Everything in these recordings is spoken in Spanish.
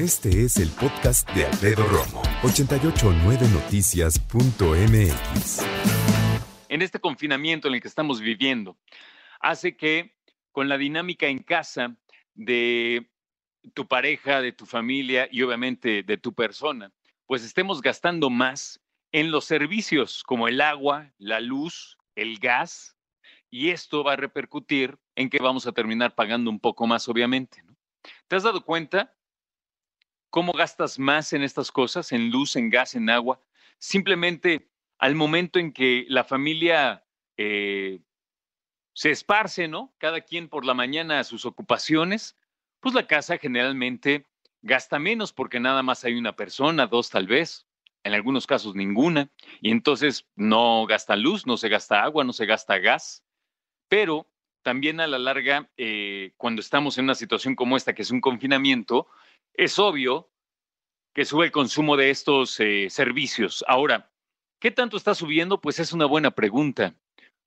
Este es el podcast de Alfredo Romo, 889noticias.mx. En este confinamiento en el que estamos viviendo, hace que con la dinámica en casa de tu pareja, de tu familia y obviamente de tu persona, pues estemos gastando más en los servicios como el agua, la luz, el gas, y esto va a repercutir en que vamos a terminar pagando un poco más, obviamente. ¿Te has dado cuenta cómo gastas más en estas cosas, en luz, en gas, en agua? Simplemente al momento en que la familia eh, se esparce, ¿no? Cada quien por la mañana a sus ocupaciones, pues la casa generalmente gasta menos porque nada más hay una persona, dos tal vez, en algunos casos ninguna, y entonces no gasta luz, no se gasta agua, no se gasta gas, pero también a la larga, eh, cuando estamos en una situación como esta, que es un confinamiento, es obvio que sube el consumo de estos eh, servicios. Ahora, ¿qué tanto está subiendo? Pues es una buena pregunta,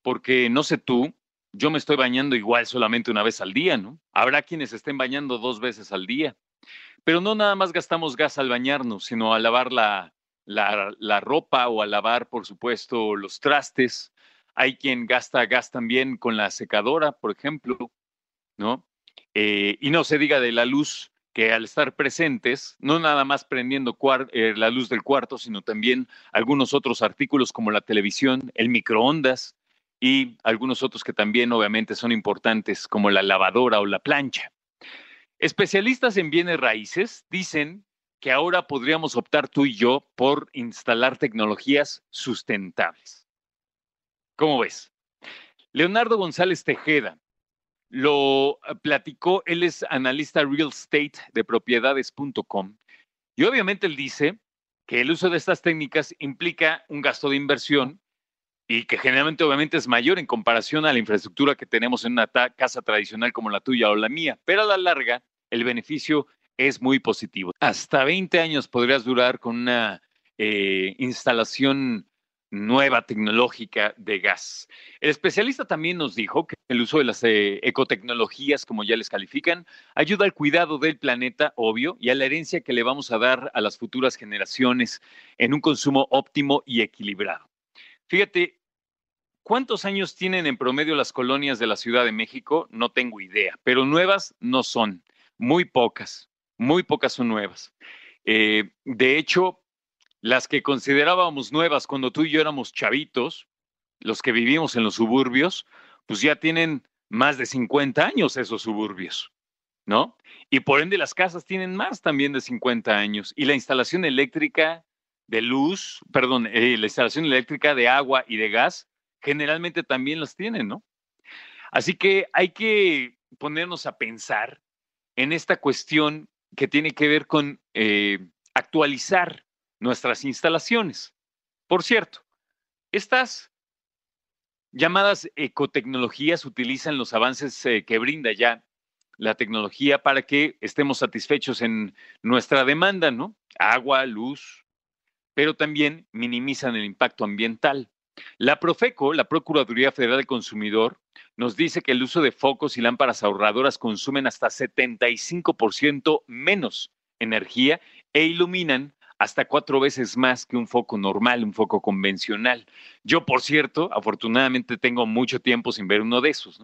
porque no sé tú, yo me estoy bañando igual solamente una vez al día, ¿no? Habrá quienes estén bañando dos veces al día, pero no nada más gastamos gas al bañarnos, sino al lavar la, la, ropa o a lavar, por supuesto, los trastes. Hay quien gasta gas también con la secadora, por ejemplo, ¿no? Eh, y no se diga de la luz, que al estar presentes, no nada más prendiendo eh, la luz del cuarto, sino también algunos otros artículos como la televisión, el microondas y algunos otros que también obviamente son importantes como la lavadora o la plancha. Especialistas en bienes raíces dicen que ahora podríamos optar tú y yo por instalar tecnologías sustentables. ¿Cómo ves? Leonardo González Tejeda lo eh, platicó, él es analista real estate de propiedades.com y obviamente él dice que el uso de estas técnicas implica un gasto de inversión y que generalmente obviamente es mayor en comparación a la infraestructura que tenemos en una casa tradicional como la tuya o la mía, pero a la larga el beneficio es muy positivo. Hasta 20 años podrías durar con una eh, instalación nueva tecnológica de gas. El especialista también nos dijo que el uso de las eh, ecotecnologías, como ya les califican, ayuda al cuidado del planeta, obvio, y a la herencia que le vamos a dar a las futuras generaciones en un consumo óptimo y equilibrado. Fíjate, ¿cuántos años tienen en promedio las colonias de la Ciudad de México? No tengo idea, pero nuevas no son, muy pocas muy pocas son nuevas. Eh, de hecho, las que considerábamos nuevas cuando tú y yo éramos chavitos, los que vivimos en los suburbios, pues ya tienen más de 50 años esos suburbios, ¿no? Y por ende las casas tienen más también de 50 años. Y la instalación eléctrica de luz, perdón, eh, la instalación eléctrica de agua y de gas, generalmente también las tienen, ¿no? Así que hay que ponernos a pensar en esta cuestión que tiene que ver con eh, actualizar nuestras instalaciones. Por cierto, estas llamadas ecotecnologías utilizan los avances eh, que brinda ya la tecnología para que estemos satisfechos en nuestra demanda, ¿no? Agua, luz, pero también minimizan el impacto ambiental. La Profeco, la Procuraduría Federal del Consumidor, nos dice que el uso de focos y lámparas ahorradoras consumen hasta 75% menos energía e iluminan hasta cuatro veces más que un foco normal, un foco convencional. Yo, por cierto, afortunadamente tengo mucho tiempo sin ver uno de esos.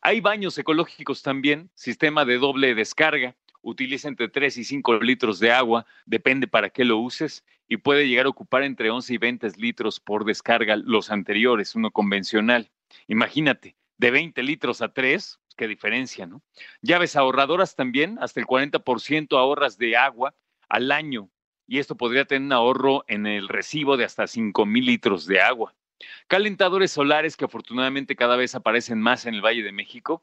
Hay baños ecológicos también, sistema de doble descarga, utiliza entre 3 y 5 litros de agua, depende para qué lo uses, y puede llegar a ocupar entre 11 y 20 litros por descarga los anteriores, uno convencional. Imagínate, de 20 litros a 3, pues, qué diferencia, ¿no? Llaves ahorradoras también, hasta el 40% ahorras de agua al año, y esto podría tener un ahorro en el recibo de hasta 5 mil litros de agua. Calentadores solares que afortunadamente cada vez aparecen más en el Valle de México,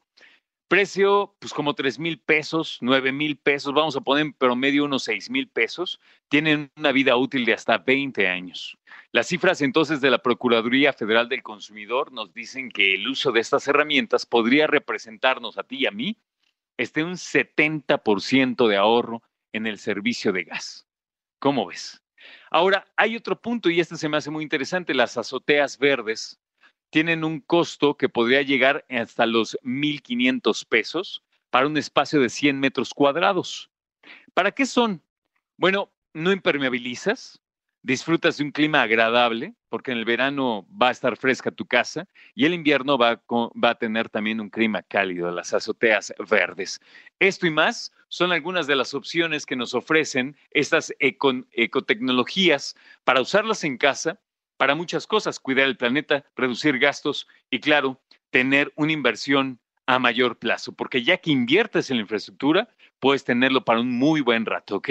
Precio, pues como 3 mil pesos, 9 mil pesos, vamos a poner en promedio unos 6 mil pesos, tienen una vida útil de hasta 20 años. Las cifras entonces de la Procuraduría Federal del Consumidor nos dicen que el uso de estas herramientas podría representarnos a ti y a mí este un 70% de ahorro en el servicio de gas. ¿Cómo ves? Ahora, hay otro punto y este se me hace muy interesante, las azoteas verdes tienen un costo que podría llegar hasta los 1.500 pesos para un espacio de 100 metros cuadrados. ¿Para qué son? Bueno, no impermeabilizas, disfrutas de un clima agradable, porque en el verano va a estar fresca tu casa y el invierno va a, va a tener también un clima cálido, las azoteas verdes. Esto y más son algunas de las opciones que nos ofrecen estas ecotecnologías para usarlas en casa para muchas cosas, cuidar el planeta, reducir gastos y, claro, tener una inversión a mayor plazo, porque ya que inviertes en la infraestructura, puedes tenerlo para un muy buen rato, ¿ok?